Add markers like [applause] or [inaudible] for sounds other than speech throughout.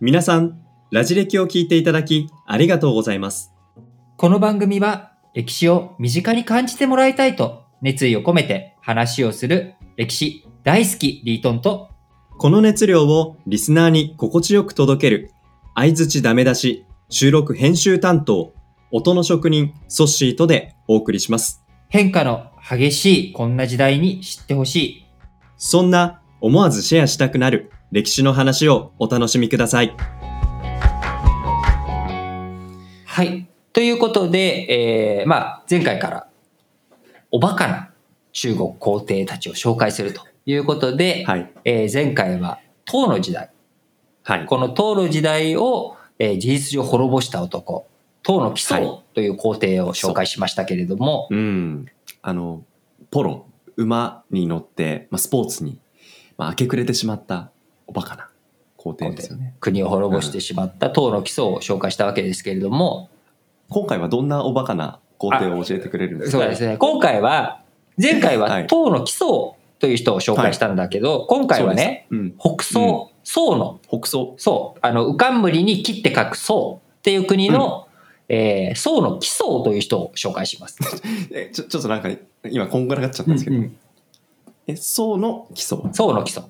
皆さん、ラジ歴を聞いていただきありがとうございます。この番組は歴史を身近に感じてもらいたいと熱意を込めて話をする歴史大好きリートンとこの熱量をリスナーに心地よく届ける、相づちダメ出し、収録編集担当、音の職人、ソッシーとでお送りします。変化の激しいこんな時代に知ってほしい。そんな思わずシェアしたくなる歴史の話をお楽しみください。はい。ということで、えー、まあ前回からおバカな中国皇帝たちを紹介するということで、はい。えー前回は唐の時代。はい。この唐の時代を、えー事実上滅ぼした男、唐の基はい礎という皇帝を紹介しましたけれども、うん。あの、ポロ、馬に乗って、まあ、スポーツに、まあ、明け暮れてしまったおバカな皇帝ですよね。国を滅ぼしてしまった唐の基礎を紹介したわけですけれども、今回はどんなおバカな皇帝を教えてくれるんですか？そうですね。今回は、前回ははい。唐の基礎という人を紹介したんだけど、今回はね、そうん。北宋、宋の、北宋。宋、あの、浮かんむりに切って書く宋っていう国の、えー宋の基礎という人を紹介します。[laughs] え、ちょ、ちょっとなんか、今、こんがらがっちゃったんですけど、うんうんえ、宋の基礎。宋の基礎、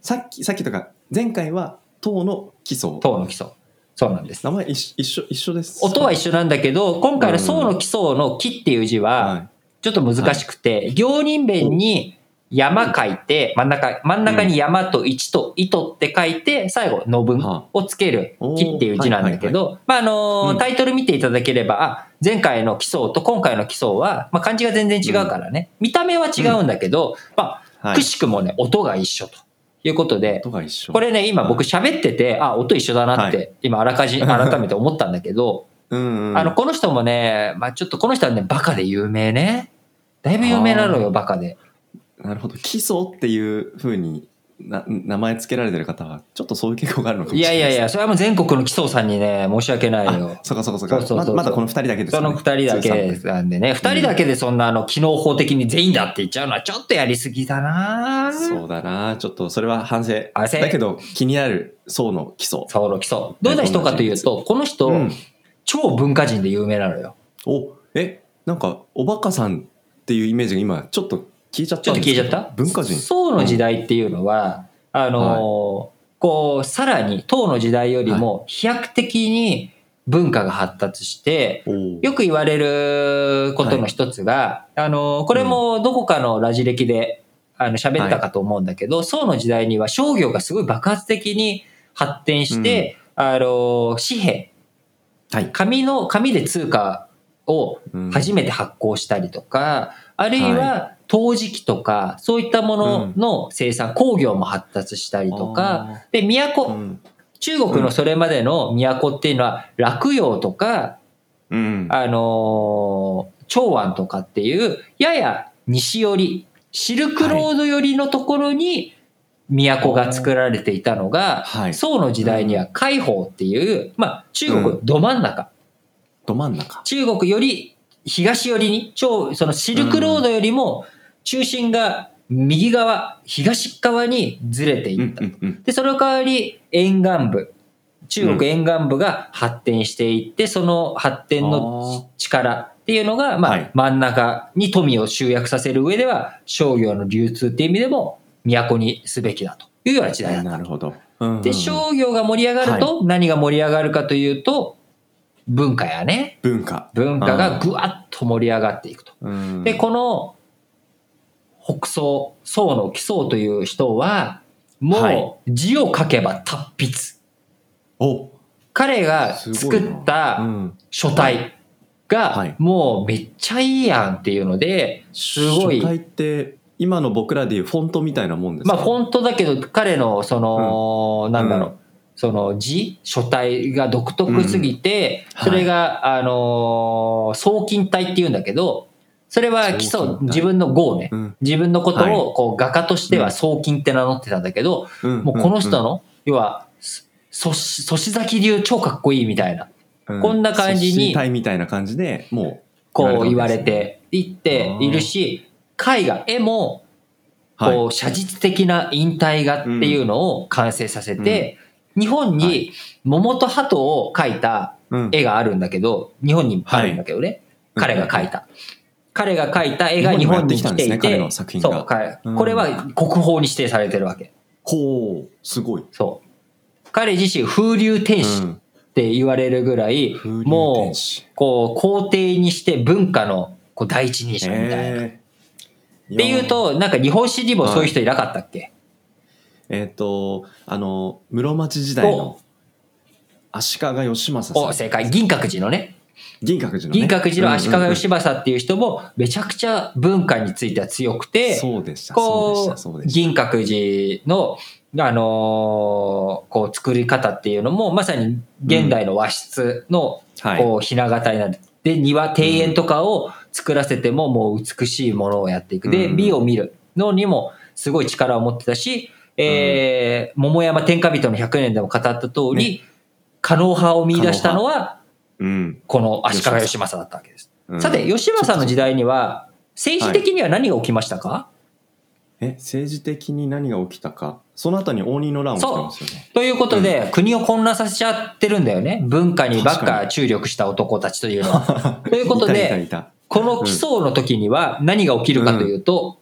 さっき、さっきとか、前回は、唐の基礎。唐の基礎。そうなんです。名前一緒、一緒、一緒です。音は一緒なんだけど、今回の宋の基礎の木っていう字は、はちょっと難しくて、行人弁に山書いて、真ん中、真ん中に山と一と糸って書いて、最後、のぶんはをつける木っていう字なんだけど、まあ、あのタイトル見ていただければ、あ、前回の基礎と今回の基礎は、まあ、漢字が全然違うからね、見た目は違うんだけど、まあ、はい。くしくもね、音が一緒ということで、音が一緒。これね、今僕喋ってて、あ、音一緒だなっはて、今あらかじ、[laughs] 改めて思ったんだけど。あの、この人もね、まあちょっとこの人はね、バカで有名ね。だいぶ有名なのよ、バカで。なるほど。基礎っていうふうにな名前つけられてる方は、ちょっとそういう傾向があるのかもいしれないです。やいやいや、それはもう全国の基礎さんにね、申し訳ないよあ。そこそこそこ。そうそうそうそうまだまだこの二人だけですかねその二人だけなんでね、二人だけでそんなあの、機能法的に全員だって言っちゃうのはちょっとやりすぎだなそうだなちょっとそれは反省。反省だけど気になる層の基礎。そうの基礎。どんな人かというと、この人、うん超文化人で有名なのよ。お、え、なんかおバカさんっていうイメージが今ちょっと聞いちゃっちょっとちゃった？文化人。宋の時代っていうのは、あのーこう、さらに唐の時代よりも飛躍的に文化が発達して、おー。よく言われることの一つが、あの、これもどこかのラジ歴で、あの、喋ったかと思うんだけど、宋の時代には商業がすごい爆発的に発展して、あの、紙幣、はい。紙の、紙で通貨をうん。初めて発行したりとか、あるいは陶磁器とか、そういったものの生産、工業も発達したりとか、で、あ都、ー、うん。中国のそれまでの都っていうのは、洛陽とか、うん。あのー長安とかっていう、やや西寄り、シルクロード寄りのところに都が作られていたのが、はい宋の時代には海邦っていう、まあ中国うんど真ん中、ど真ん中。中国より東寄りに、超、そのシルクロードよりも中心が右側、東側にずれてうんいった。うんうん。で、その代わり沿岸部、中国沿岸部が発展していって、その発展の力っていうのが、まあ、はい真ん中に富を集約させる上では、商業の流通っていう意味でも、都にすべきだというような時代だった。なるほど。うんうんうんで、商業が盛り上がると、何が盛り上がるかというと、文化やね。文化。文化がぐわっと盛り上がっていくと。うんで、この、北宋、宋の基礎という人は、はい。もう字を書けば達筆。お、彼が作ったん。書体はがい。もうめっちゃいいやんっていうので、すごい。書体って今の僕らでいうフォントみたいなもんですか？まあフォントだけど彼のその、なんだろう、うん。その字、書体が独特すぎて、うん。それが、あのー、送金体っていうんだけど、それは基礎自分の語ね、うん。自分のことはい。をこう画家としては送金って名乗ってたんだけど、うん。もうこの人の、要は、そし、そし崎流超かっこいいみたいな、うこんな感じに組体みたいな感じでもうこう言われていっているし、絵画、絵も、はい。こう、写実的な引退画っていうのを完成させて、日本に桃と鳩を描いたうん。絵があるんだけど、日本にあるんだけどね、彼が描いた。彼が描いた絵が日本に来ていて、てね彼の作品がそうこれは国宝に指定されてるわけ。ほう、すごい。そう。彼自身風流天使うんって言われるぐらい、風流もうこう、皇帝にして文化のこう第一人者みたいな。えーっていう、と、なんか日本史にもそういう人いなかったっけ、えっ、と、あの、室町時代の足利義政さん。お、正解。銀閣寺のね。銀閣寺の、ね。銀閣寺の足利義政政っていう人もめちゃくちゃ文化については強くて、そうでした、こう。銀閣寺の、あのーこう作り方っていうのも、まさに現代の和室の、はい。こう、ひな形になる。で、庭、庭園とかを作らせても、もう美しいものをやっていく。で、うん美を見るのにも、すごい力を持ってたし、えー桃山天下人の100年でも語った通り、可能派を見出したのは、うん。この足利義政だったわけです。うんさて、義政の時代には、政治的には何が起きましたか、え、政治的に何が起きたか？その後に応仁の乱起きてますよね。ということで、国を混乱させちゃってるんだよね。文化にばっ確かか注力した男たちというのは。[laughs] ということでこの起訴の時には何が起きるかというと、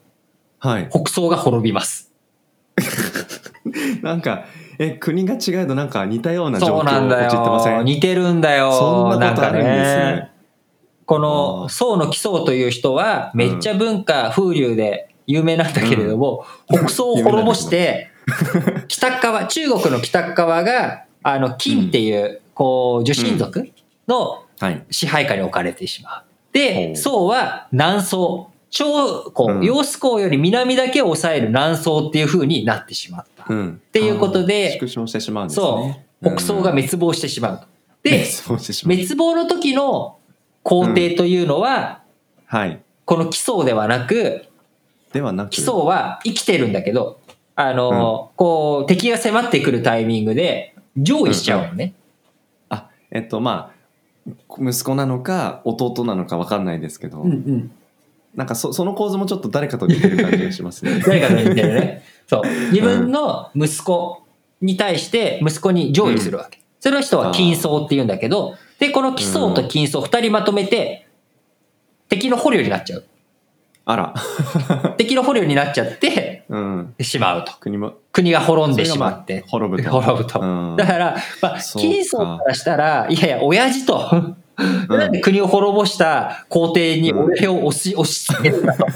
はい。北宋が滅びます。[laughs] なんか、え、国が違えどなんか似たような状況そうなんだ陥ってませよ。ん？似てるんだよ。そんなことあるんですね。この宋の奇宗という人はめっちゃ文化、風流で有名なんだけれども、北宋を滅ぼして、北側、中国の北側が、あの、金っていう、こう、女神族のはい。支配下に置かれてしまう。ほで、う宋は南宋。超、こうんう、揚子江より南だけを抑える南宋っていう風になってしまった。うん。ていうことで縮小してしまうんですそね。う。北宋が滅亡してしまうと。で、滅亡の時の皇帝というのは、はい。この奇宗ではなく、ではなく？奇宗は生きてるんだけど、あの、こう、敵が迫ってくるタイミングで、上位しちゃうのね。あ、えっと、まあ、息子なのか、弟なのか分かんないですけど、うんうん。なんかそその構図もちょっと誰かと似てる感じがしますね。[laughs] 誰かと似てるね。そう。自分の息子に対して、息子に上位するわけ。その人は金宗って言うんだけど、で、この奇宗と金宗二人まとめて、敵の捕虜になっちゃう。あら。[laughs] 敵の捕虜になっちゃって、うん。しまうと。国も、国が滅んでしまって。まあ滅ぶと。[laughs] 滅ぶと。うんだから、まあ、金宗からしたら、いやいや、親父と、うんなんで国を滅ぼした皇帝に俺を押し、押し付けるんだと。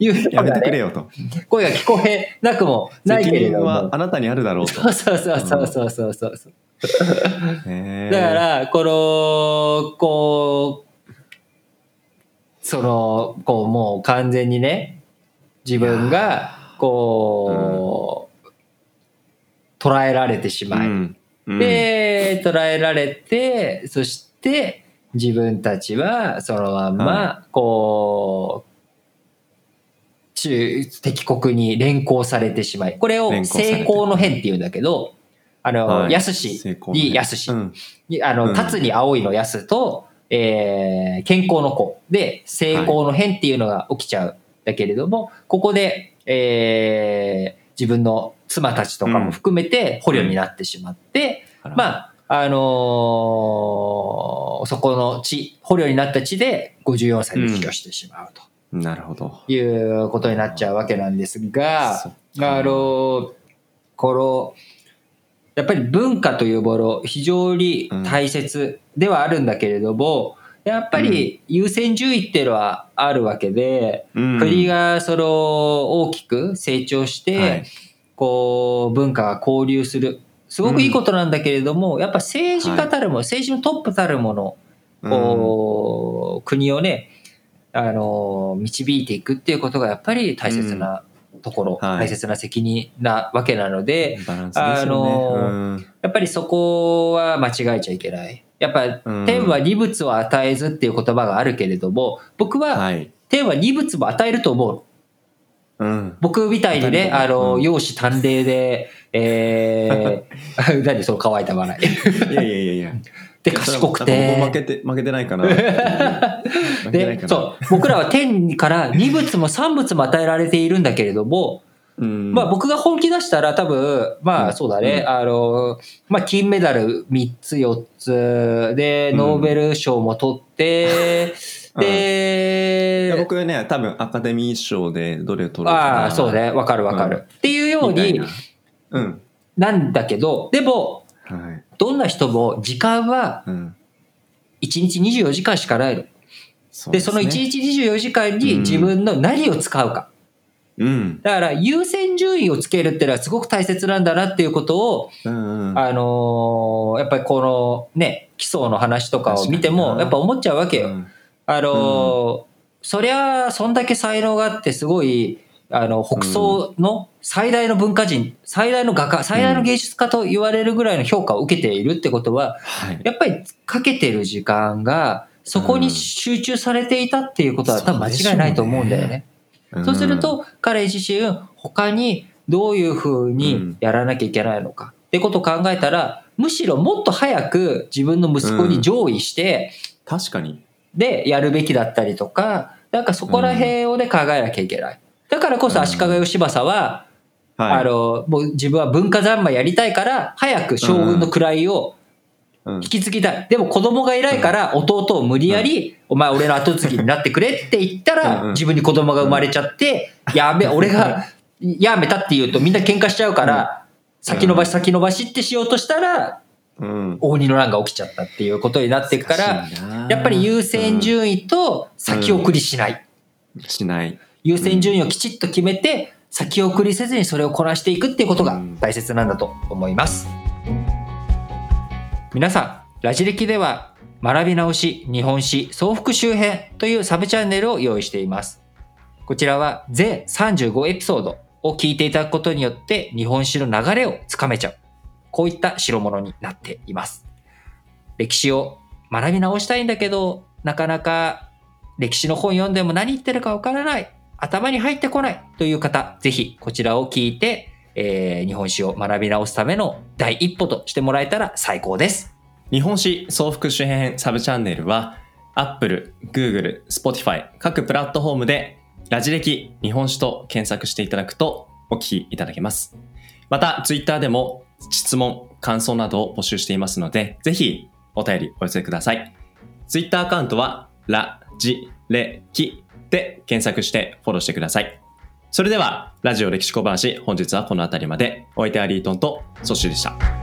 いうようやめてくれよと。声が聞こえなくもないけ責れどはあなたにあるだろうと。そうそうそうそうそうそうそう。だから、この、こう、その、こう、もう完全にね、自分が、こう、捉えられてしまい、うんうんで、捉えられて、そして、自分たちは、そのまんま、こう、中、敵国に連行されてしまい、これを成功の変って言うんだけど、あの、はい。やすしにやすし。う、ん。にあの、うん。立つに青いのやすと、えー健康の子。で、成功の変っていうのが起きちゃうんだけれども、ここで、えー自分の妻たちとかも含めて捕虜になってしまって、あら。まあ、あのーそこの地、捕虜になった地で54歳で死去してしまうと。なるほど。いうことになっちゃうわけなんですが、あの、この、やっぱり文化というもの、非常に大切ではあるんだけれども、やっぱり優先順位っていうのはあるわけで、うん。国がその大きく成長して、はい。こう文化が交流する。すごくいいことなんだけれども、やっぱ政治家たるもの、政治のトップたるもの、こう、国をね、あの、導いていくっていうことがやっぱり大切なところ、はい大切な責任なわけなので、でね。あのうんやっぱりそこは間違えちゃいけない。やっぱ、うん天は二物を与えずっていう言葉があるけれども、僕ははい。天は二物も与えると思う。うん。僕みたいにね、あの、うん容姿端麗で、えー、[laughs] 何その乾いた笑い。いやいやいやいや。[laughs] で、賢くそれは僕も負て。けて、負けてないかな [laughs] で。そう、僕らは天から二物も三物も与えられているんだけれども、うんまあ僕が本気出したら多分、まうんあそうだね、うんあの、まあ金メダル3つ4つで、うんノーベル賞も取って、うん僕ね、多分アカデミー賞でどれを取ろうかな。ああ、そうね、わかるわかる、うんっていうように。うん。なんだけど、でも、はい。どんな人も時間はうん。1日24時間しかないの。で、その1日24時間に自分の何を使うか。うん。だから優先順位をつけるっていうのはすごく大切なんだなっていうことを、うんうん。あのーやっぱりこのね、基礎の話とかを見ても、やっぱ思っちゃうわけよ。うんあのーそりゃ、そんだけ才能があってすごい、あの、北総の最大の文化人、最大の画家、最大の芸術家と言われるぐらいの評価を受けているってことは、はい。やっぱりかけてる時間が、そこに集中されていたっていうことは多分間違いないと思うんだよね。そうすると、彼自身、他にどういうふうにやらなきゃいけないのかってことを考えたら、むしろもっと早く自分の息子に上位して、確かに。でやるべきだったりとか、なんかそこら辺をね考えなきゃいけない。だからこそ足利義政は、はい。あの、もう自分は文化三昧やりたいから、早く将軍の位をうん。引き継ぎたい。でも子供がいないから弟を無理やり、お前俺の後継ぎになってくれって言ったら、ん自分に子供が生まれちゃって、やべ、俺がやめたって言うとみんな喧嘩しちゃうから、先延ばし先延ばしってしようとしたら、うん。応仁の乱が起きちゃったっていうことになっていくから、やっぱり優先順位と先送りしない。しない。優先順位をきちっと決めて、先送りせずにそれをこなしていくっていうことが大切なんだと思います。皆さん、ラジ歴では学び直し日本史総復習編というサブチャンネルを用意しています。こちらは全35エピソードを聞いていただくことによって日本史の流れをつかめちゃう。こういった代物になっています。歴史を学び直したいんだけど、なかなか歴史の本読んでも何言ってるかわからない。頭に入ってこないという方、ぜひこちらを聞いて、えー日本史を学び直すための第一歩としてもらえたら最高です。日本史総復習編サブチャンネルは Apple、Google、Spotify 各プラットフォームでラジ歴日本史と検索していただくとお聞きいただけます。また Twitter でも質問、感想などを募集していますのでぜひお便りお寄せください。Twitter アカウントはラジレキで検索してフォローしてください。それではラジオ歴史小話本日はこの辺りまでお相手はリートンとソッシュでした。